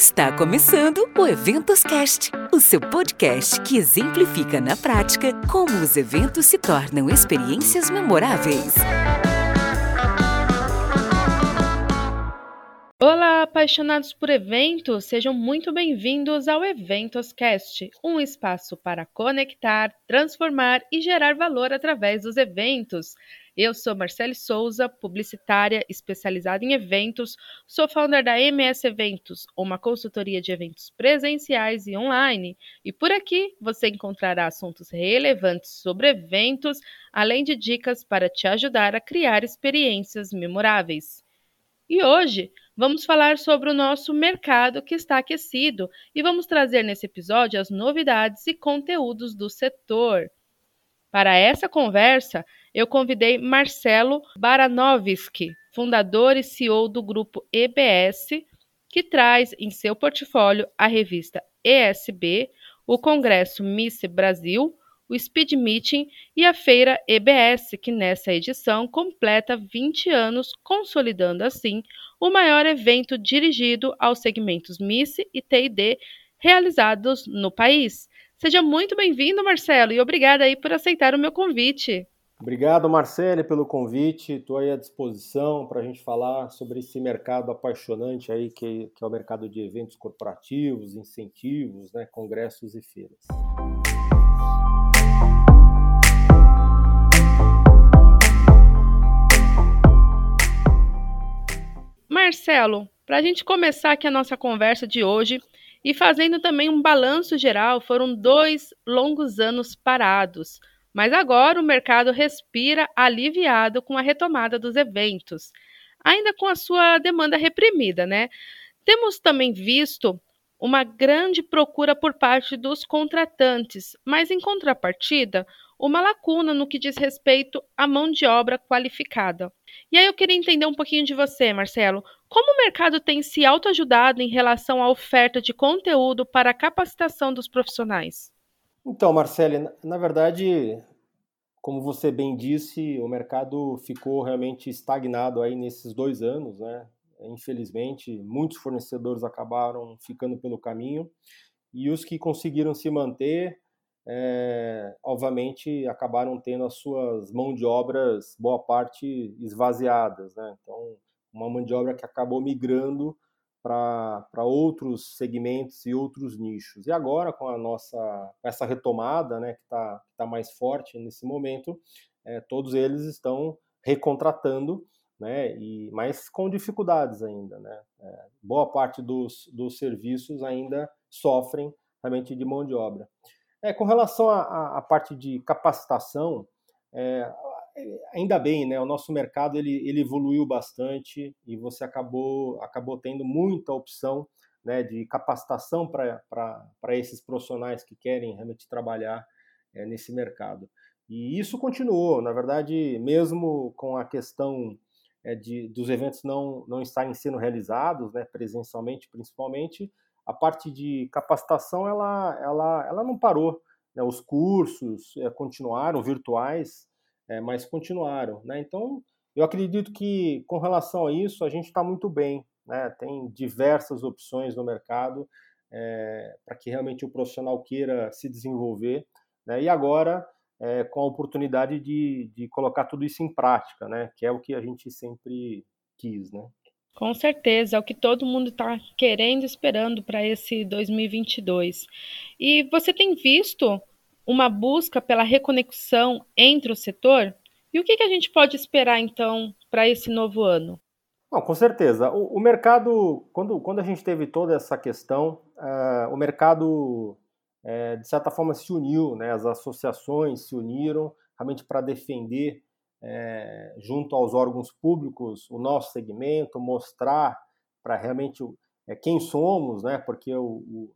Está começando o Eventos Cast, o seu podcast que exemplifica na prática como os eventos se tornam experiências memoráveis. Olá, apaixonados por eventos, sejam muito bem-vindos ao Eventos Cast, um espaço para conectar, transformar e gerar valor através dos eventos. Eu sou Marcele Souza, publicitária especializada em eventos, sou founder da MS Eventos, uma consultoria de eventos presenciais e online, e por aqui você encontrará assuntos relevantes sobre eventos, além de dicas para te ajudar a criar experiências memoráveis. E hoje vamos falar sobre o nosso mercado que está aquecido e vamos trazer nesse episódio as novidades e conteúdos do setor. Para essa conversa, eu convidei Marcelo Baranovski, fundador e CEO do grupo EBS, que traz em seu portfólio a revista ESB, o Congresso Miss Brasil, o Speed Meeting e a Feira EBS, que nessa edição completa 20 anos, consolidando assim o maior evento dirigido aos segmentos Miss e TD realizados no país. Seja muito bem-vindo, Marcelo, e obrigada aí por aceitar o meu convite. Obrigado, Marcele, pelo convite. Estou aí à disposição para a gente falar sobre esse mercado apaixonante aí que, que é o mercado de eventos corporativos, incentivos, né, congressos e feiras. Marcelo, para a gente começar aqui a nossa conversa de hoje e fazendo também um balanço geral, foram dois longos anos parados mas agora o mercado respira aliviado com a retomada dos eventos, ainda com a sua demanda reprimida, né? Temos também visto uma grande procura por parte dos contratantes, mas em contrapartida, uma lacuna no que diz respeito à mão de obra qualificada. E aí eu queria entender um pouquinho de você, Marcelo. Como o mercado tem se autoajudado em relação à oferta de conteúdo para a capacitação dos profissionais? Então, Marcele, na verdade, como você bem disse, o mercado ficou realmente estagnado aí nesses dois anos, né? Infelizmente, muitos fornecedores acabaram ficando pelo caminho e os que conseguiram se manter, é, obviamente, acabaram tendo as suas mãos de obras, boa parte, esvaziadas, né? Então, uma mão de obra que acabou migrando para outros segmentos e outros nichos. E agora, com a nossa essa retomada, né, que está tá mais forte nesse momento, é, todos eles estão recontratando, né, e, mas com dificuldades ainda. Né? É, boa parte dos, dos serviços ainda sofrem realmente de mão de obra. É, com relação à parte de capacitação, é, ainda bem, né? O nosso mercado ele, ele evoluiu bastante e você acabou acabou tendo muita opção né, de capacitação para esses profissionais que querem realmente trabalhar é, nesse mercado. E isso continuou, na verdade, mesmo com a questão é, de, dos eventos não, não estarem sendo realizados, né, presencialmente principalmente, a parte de capacitação ela, ela, ela não parou. Né, os cursos é, continuaram virtuais, é, mas continuaram. Né? Então, eu acredito que com relação a isso, a gente está muito bem. Né? Tem diversas opções no mercado é, para que realmente o profissional queira se desenvolver. Né? E agora, com a oportunidade de, de colocar tudo isso em prática, né? que é o que a gente sempre quis. Né? Com certeza, é o que todo mundo está querendo, esperando para esse 2022. E você tem visto uma busca pela reconexão entre o setor? E o que, que a gente pode esperar, então, para esse novo ano? Não, com certeza. O, o, mercado, quando, quando a gente teve toda essa questão, uh, o mercado, uh, de certa forma, se uniu, né? as associações se uniram realmente para defender, uh, junto aos órgãos públicos, o nosso segmento, mostrar para realmente quem somos, né? porque o, o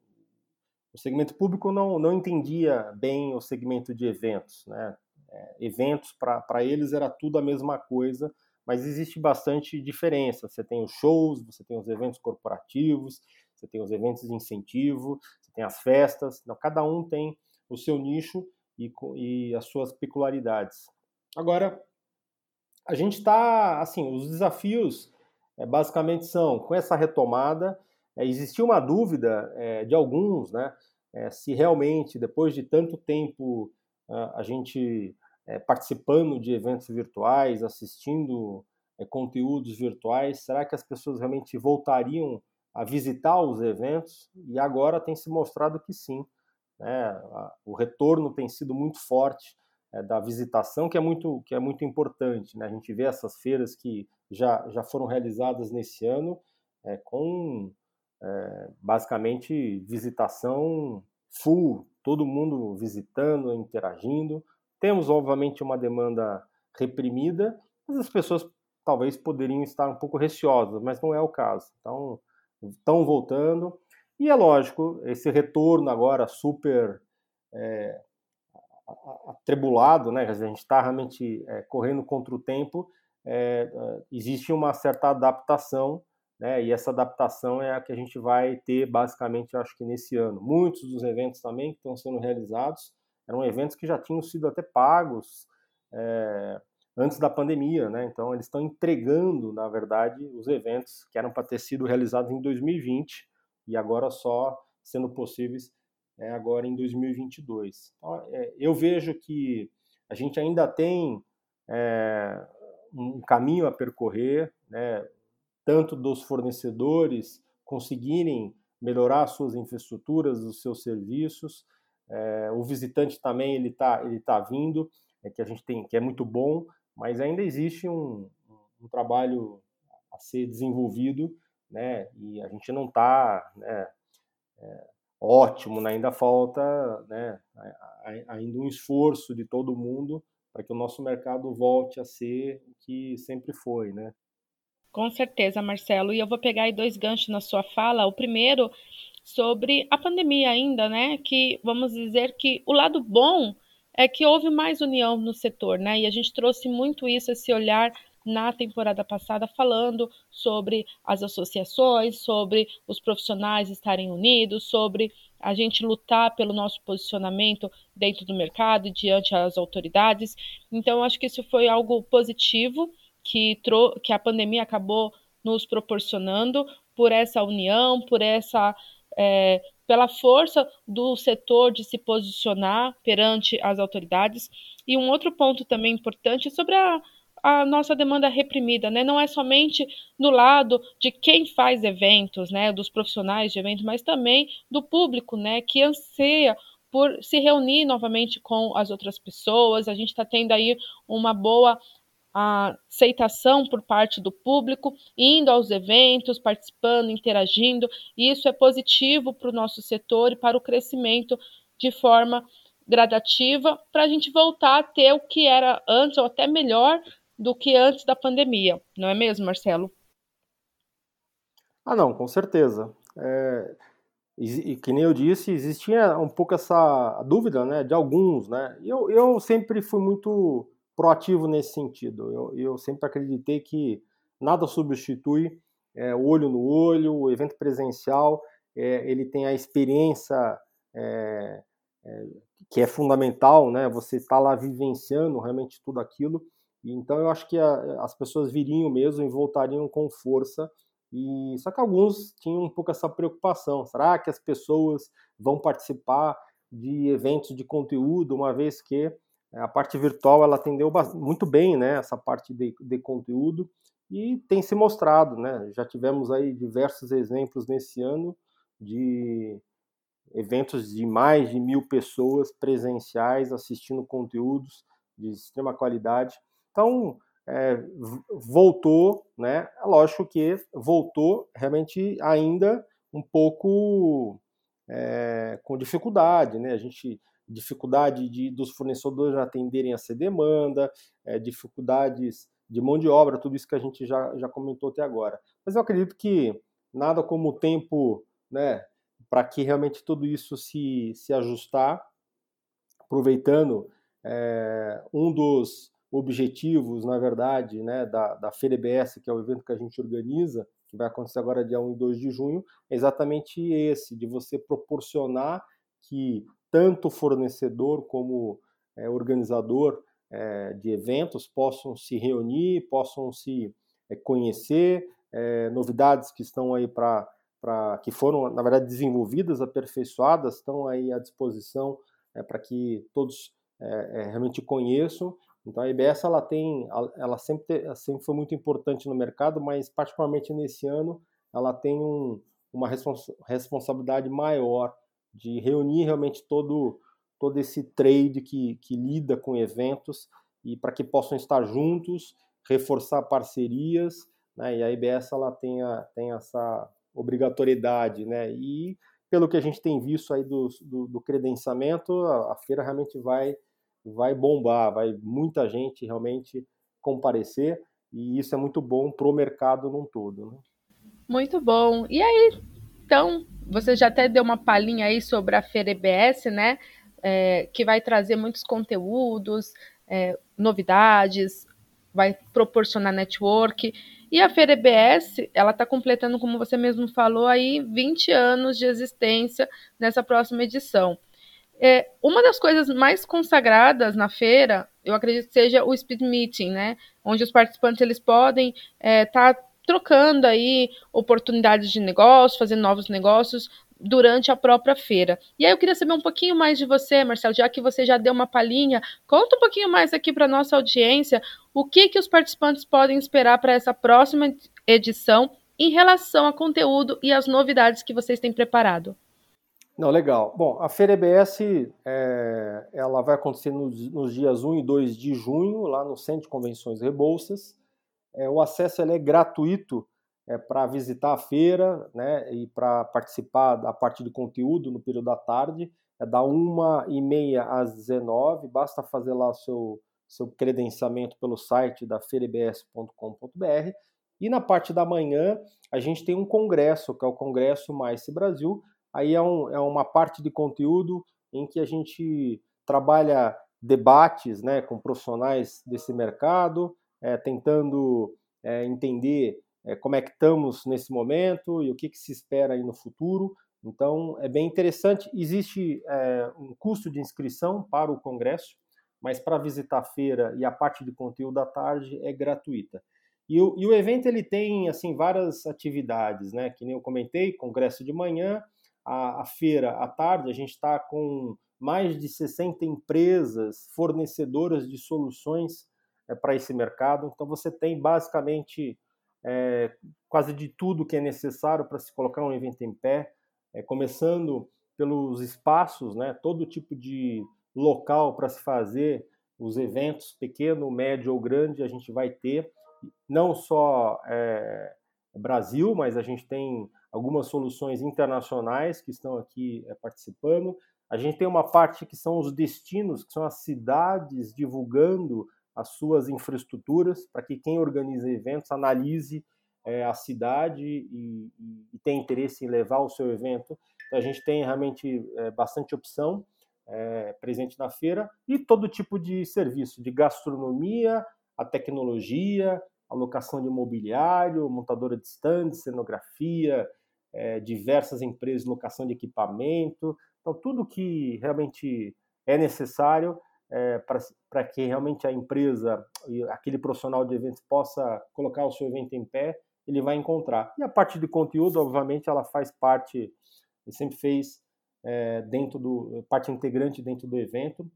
o segmento público não, não entendia bem o segmento de eventos. Né? É, eventos, para eles, era tudo a mesma coisa, mas existe bastante diferença. Você tem os shows, você tem os eventos corporativos, você tem os eventos de incentivo, você tem as festas, então, cada um tem o seu nicho e, e as suas peculiaridades. Agora, a gente está, assim, os desafios é, basicamente são, com essa retomada, é, existia uma dúvida é, de alguns, né, se realmente, depois de tanto tempo a gente participando de eventos virtuais, assistindo conteúdos virtuais, será que as pessoas realmente voltariam a visitar os eventos? E agora tem se mostrado que sim. Né? O retorno tem sido muito forte é, da visitação, que é muito, que é muito importante. Né? A gente vê essas feiras que já, já foram realizadas nesse ano é, com é, basicamente visitação full, todo mundo visitando, interagindo. Temos, obviamente, uma demanda reprimida, mas as pessoas talvez poderiam estar um pouco receosas, mas não é o caso. Então, estão voltando. E é lógico, esse retorno agora super é, atribulado, né? a gente está realmente é, correndo contra o tempo, é, é, existe uma certa adaptação né? E essa adaptação é a que a gente vai ter basicamente, acho que nesse ano. Muitos dos eventos também que estão sendo realizados eram eventos que já tinham sido até pagos é, antes da pandemia, né? Então eles estão entregando, na verdade, os eventos que eram para ter sido realizados em 2020 e agora só sendo possíveis é, agora em 2022. Então, é, eu vejo que a gente ainda tem é, um caminho a percorrer, né? tanto dos fornecedores conseguirem melhorar suas infraestruturas, os seus serviços. É, o visitante também ele está ele tá vindo, é, que a gente tem que é muito bom, mas ainda existe um, um trabalho a ser desenvolvido, né? E a gente não está né, é, ótimo, né? ainda falta né, ainda um esforço de todo mundo para que o nosso mercado volte a ser o que sempre foi, né? Com certeza, Marcelo. E eu vou pegar aí dois ganchos na sua fala. O primeiro sobre a pandemia ainda, né? Que vamos dizer que o lado bom é que houve mais união no setor, né? E a gente trouxe muito isso, esse olhar na temporada passada, falando sobre as associações, sobre os profissionais estarem unidos, sobre a gente lutar pelo nosso posicionamento dentro do mercado diante das autoridades. Então, acho que isso foi algo positivo que, que a pandemia acabou nos proporcionando por essa união, por essa é, pela força do setor de se posicionar perante as autoridades. E um outro ponto também importante é sobre a, a nossa demanda reprimida, né? Não é somente no lado de quem faz eventos, né, dos profissionais de eventos, mas também do público, né, que anseia por se reunir novamente com as outras pessoas. A gente está tendo aí uma boa aceitação por parte do público, indo aos eventos, participando, interagindo. E isso é positivo para o nosso setor e para o crescimento de forma gradativa, para a gente voltar a ter o que era antes, ou até melhor do que antes da pandemia. Não é mesmo, Marcelo? Ah, não, com certeza. É, e, que nem eu disse, existia um pouco essa dúvida né, de alguns. Né? Eu, eu sempre fui muito proativo nesse sentido. Eu, eu sempre acreditei que nada substitui é, olho no olho, o evento presencial, é, ele tem a experiência é, é que é fundamental, né? Você está lá vivenciando realmente tudo aquilo. Então eu acho que a, as pessoas viriam mesmo e voltariam com força. E só que alguns tinham um pouco essa preocupação. Será que as pessoas vão participar de eventos de conteúdo, uma vez que a parte virtual ela atendeu muito bem, né, essa parte de, de conteúdo e tem se mostrado, né? Já tivemos aí diversos exemplos nesse ano de eventos de mais de mil pessoas presenciais assistindo conteúdos de extrema qualidade. Então, é, voltou, né? Lógico que voltou realmente ainda um pouco é, com dificuldade, né? A gente dificuldade de, dos fornecedores atenderem essa demanda, é, dificuldades de mão de obra, tudo isso que a gente já, já comentou até agora. Mas eu acredito que nada como o tempo, né, para que realmente tudo isso se, se ajustar, aproveitando um dos objetivos, na verdade, né, da, da FEREBS, que é o evento que a gente organiza, que vai acontecer agora dia 1 e 2 de junho, é exatamente esse, de você proporcionar que tanto fornecedor como é, organizador é, de eventos possam se reunir, possam se é, conhecer, novidades que estão aí para que foram, na verdade, desenvolvidas, aperfeiçoadas, estão aí à disposição é, para que todos é, é, realmente conheçam. Então a IBS ela tem, ela sempre, sempre foi muito importante no mercado, mas particularmente nesse ano ela tem um, uma respons responsabilidade maior de reunir realmente todo todo esse trade que, que lida com eventos e para que possam estar juntos, reforçar parcerias, né? E a IBS ela tem, a, tem essa obrigatoriedade, né? E pelo que a gente tem visto aí do, do, do credenciamento, a, a, feira realmente vai, vai bombar, vai muita gente realmente comparecer e isso é muito bom para o mercado num todo. Né? Muito bom. E aí, então, você já até deu uma palhinha aí sobre a Feira EBS, né? É, que vai trazer muitos conteúdos, é, novidades, vai proporcionar network. E a Feira EBS, ela está completando, como você mesmo falou, aí 20 anos de existência nessa próxima edição. É, uma das coisas mais consagradas na feira, eu acredito que seja o Speed Meeting, né? Onde os participantes eles podem estar é, tá trocando aí oportunidades de negócio, fazendo novos negócios durante a própria feira. E aí eu queria saber um pouquinho mais de você, Marcelo, já que você já deu uma palhinha, conta um pouquinho mais aqui para nossa audiência o que que os participantes podem esperar para essa próxima edição em relação a conteúdo e as novidades que vocês têm preparado. Não, legal. Bom, a Feira EBS é, ela vai acontecer nos, nos, dias 1 e 2 de junho, lá no Centro de Convenções Rebouças. É, o acesso é gratuito é, para visitar a feira né, e para participar da parte de conteúdo no período da tarde. É da 1h30 às 19 basta fazer lá o seu, seu credenciamento pelo site da feirebs.com.br. E na parte da manhã, a gente tem um congresso, que é o Congresso Mais Brasil. Aí é, um, é uma parte de conteúdo em que a gente trabalha debates né, com profissionais desse mercado, é, tentando é, entender é, como é que estamos nesse momento e o que, que, se espera aí no futuro. Então, é bem interessante. Existe um custo de inscrição para o congresso, mas para visitar a feira e a parte de conteúdo da tarde é gratuita. E o, e o evento ele tem assim várias atividades, né? Que nem eu comentei, congresso de manhã, a, a feira à tarde. A gente está com mais de 60 empresas fornecedoras de soluções é, para esse mercado. Então você tem basicamente é, quase de tudo que é necessário para se colocar um evento em pé, é, começando pelos espaços, né, todo tipo de local para se fazer os eventos, pequeno, médio ou grande, a gente vai ter, não só é, Brasil, mas a gente tem algumas soluções internacionais que estão aqui é, participando. A gente tem uma parte que são os destinos, que são as cidades divulgando as suas infraestruturas, para que quem organiza eventos analise é, a cidade e, e, tem interesse em levar o seu evento. Então, a gente tem realmente é, bastante opção é, presente na feira e todo tipo de serviço, de gastronomia, a tecnologia, alocação de mobiliário, montadora de stands, cenografia, é, diversas empresas de locação de equipamento. Então, tudo que realmente é necessário é, para que realmente a empresa e aquele profissional de eventos possa colocar o seu evento em pé, ele vai encontrar. E a parte de conteúdo, obviamente, ela faz parte, sempre fez é, dentro do parte integrante dentro do evento.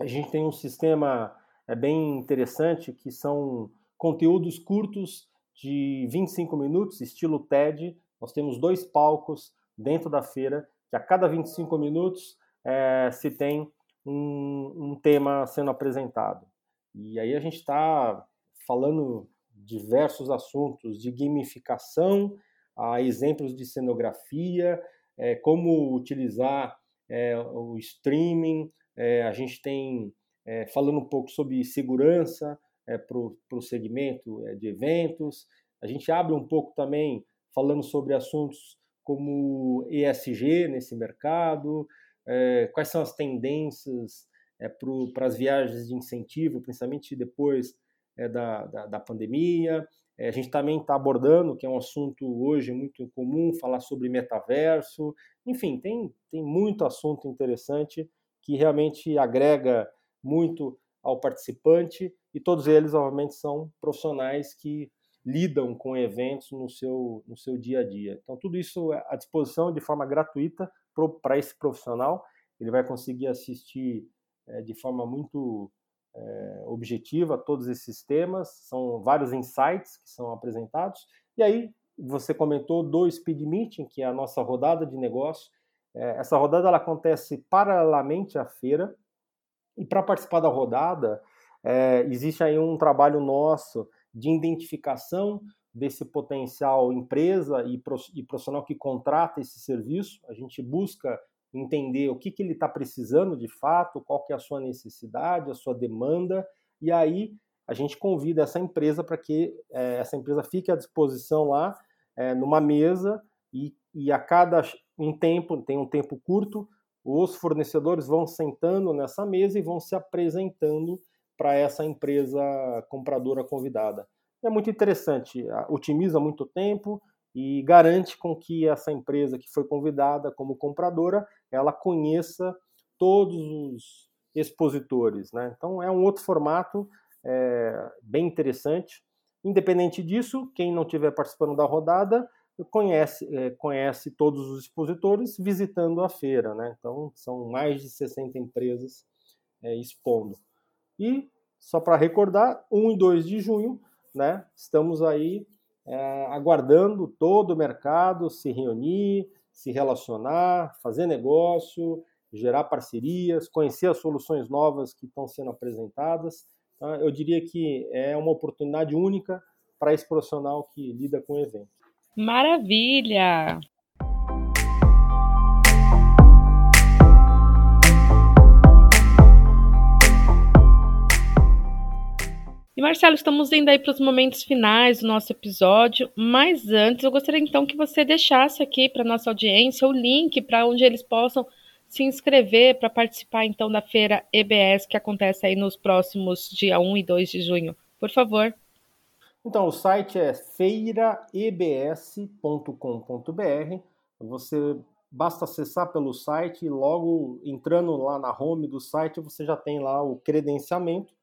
A gente tem um sistema é, bem interessante que são conteúdos curtos de 25 minutos, estilo TED. Nós temos dois palcos dentro da feira que a cada 25 minutos é, se tem um, um tema sendo apresentado. E aí a gente está falando diversos assuntos de gamificação, a exemplos de cenografia, é, como utilizar é, o streaming, a gente tem falando um pouco sobre segurança para o segmento de eventos, a gente abre um pouco também falando sobre assuntos como ESG nesse mercado, é, quais são as tendências é, para as viagens de incentivo, principalmente depois é, da, da, da, pandemia. a gente também está abordando, que é um assunto hoje muito comum, falar sobre metaverso. Enfim, tem, tem muito assunto interessante que realmente agrega muito ao participante e todos eles, obviamente, são profissionais que lidam com eventos no seu, no seu dia a dia. Então, tudo isso é à disposição de forma gratuita para esse profissional. Ele vai conseguir assistir é, de forma muito é, objetiva todos esses temas. São vários insights que são apresentados. E aí, você comentou do Speed Meeting, que é a nossa rodada de negócio. É, essa rodada ela acontece paralelamente à feira. E para participar da rodada, existe aí um trabalho nosso de identificação desse potencial empresa e, profissional que contrata esse serviço. A gente busca entender o que, que ele está precisando de fato, qual que é a sua necessidade, a sua demanda, e aí a gente convida essa empresa para que é, essa empresa fique à disposição lá é, numa mesa e, e a cada um tempo, tem um tempo curto, os fornecedores vão sentando nessa mesa e vão se apresentando para essa empresa compradora convidada. É muito interessante, otimiza muito tempo e garante com que essa empresa que foi convidada como compradora, ela conheça todos os expositores. Né? Então é um outro formato é, bem interessante. Independente disso, quem não estiver participando da rodada conhece, é, conhece todos os expositores visitando a feira. Né? Então são mais de 60 empresas é, expondo. E, só para recordar, 1 e 2 de junho, né, estamos aí é, aguardando todo o mercado se reunir, se relacionar, fazer negócio, gerar parcerias, conhecer as soluções novas que estão sendo apresentadas. Tá? Eu diria que é uma oportunidade única para esse profissional que lida com o evento. Maravilha! E Marcelo, estamos indo aí para os momentos finais do nosso episódio, mas antes eu gostaria então que você deixasse aqui para nossa audiência o link para onde eles possam se inscrever para participar então da feira EBS que acontece aí nos próximos dia 1 e 2 de junho. Por favor. Então, o site é feiraebs.com.br. Você basta acessar pelo site e logo entrando lá na home do site, você já tem lá o credenciamento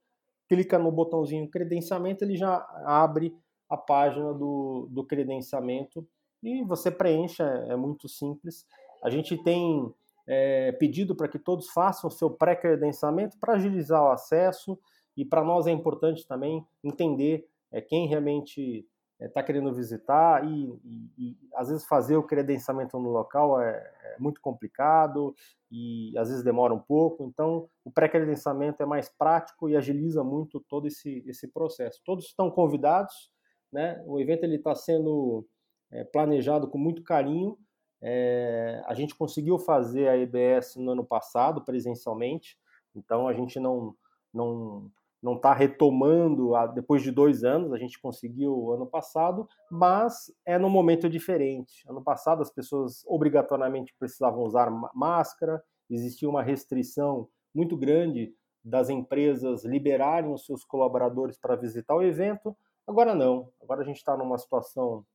clica no botãozinho credenciamento, ele já abre a página do, do credenciamento e você preenche, é, é muito simples. A gente tem é, pedido para que todos façam o seu pré-credenciamento para agilizar o acesso e para nós é importante também entender é, quem realmente está é, querendo visitar e, e, e, às vezes fazer o credenciamento no local é, é, muito complicado e às vezes demora um pouco. Então, o pré-credenciamento é mais prático e agiliza muito todo esse, esse processo. Todos estão convidados, né? O evento ele está sendo é, planejado com muito carinho. É, a gente conseguiu fazer a EBS no ano passado presencialmente, então a gente não não não está retomando depois de dois anos, a gente conseguiu ano passado, mas é num momento diferente. Ano passado as pessoas obrigatoriamente precisavam usar máscara, existia uma restrição muito grande das empresas liberarem os seus colaboradores para visitar o evento. Agora não, agora a gente está numa situação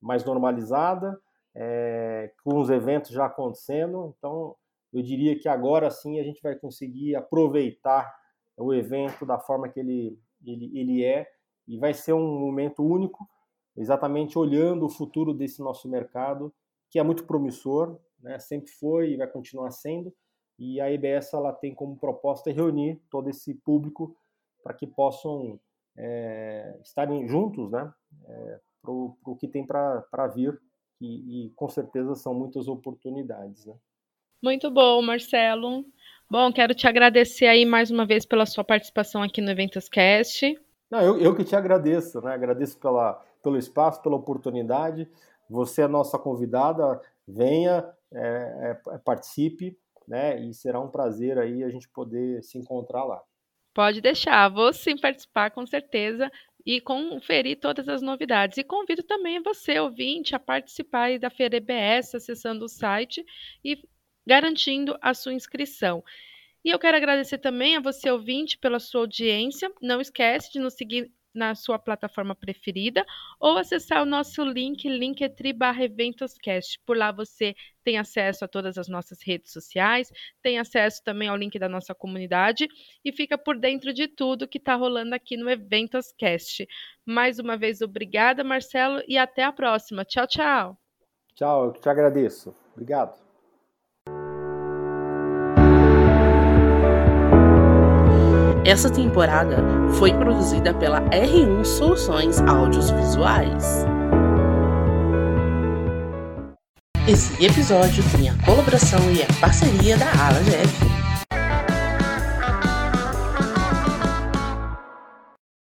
mais normalizada, é, com os eventos já acontecendo, então eu diria que agora sim a gente vai conseguir aproveitar o evento da forma que ele, ele, ele é e vai ser um momento único, exatamente olhando o futuro desse nosso mercado, que é muito promissor, né? sempre foi e vai continuar sendo, e a IBS ela tem como proposta reunir todo esse público para que possam é, estarem juntos né? É, para o que tem para vir, e, e com certeza são muitas oportunidades. Né? Muito bom, Marcelo. Bom, quero te agradecer aí mais uma vez pela sua participação aqui no Eventos.cast. Não, eu, eu que te agradeço, né? Agradeço pela, pelo espaço, pela oportunidade. Você é nossa convidada, venha, é, é, participe, né? E será um prazer aí a gente poder se encontrar lá. Pode deixar, vou sim participar com certeza e conferir todas as novidades. E convido também você, ouvinte, a participar da Feira EBS, acessando o site e garantindo a sua inscrição. E eu quero agradecer também a você, ouvinte, pela sua audiência. Não esquece de nos seguir na sua plataforma preferida ou acessar o nosso link, linktree eventoscast. Por lá você tem acesso a todas as nossas redes sociais, tem acesso também ao link da nossa comunidade e fica por dentro de tudo que está rolando aqui no Eventoscast. Mais uma vez, obrigada, Marcelo, e até a próxima. Tchau, tchau. Tchau, eu te agradeço. Obrigado. Essa temporada foi produzida pela R1 Soluções Audiovisuais. Esse episódio tem a colaboração e a parceria da Ala.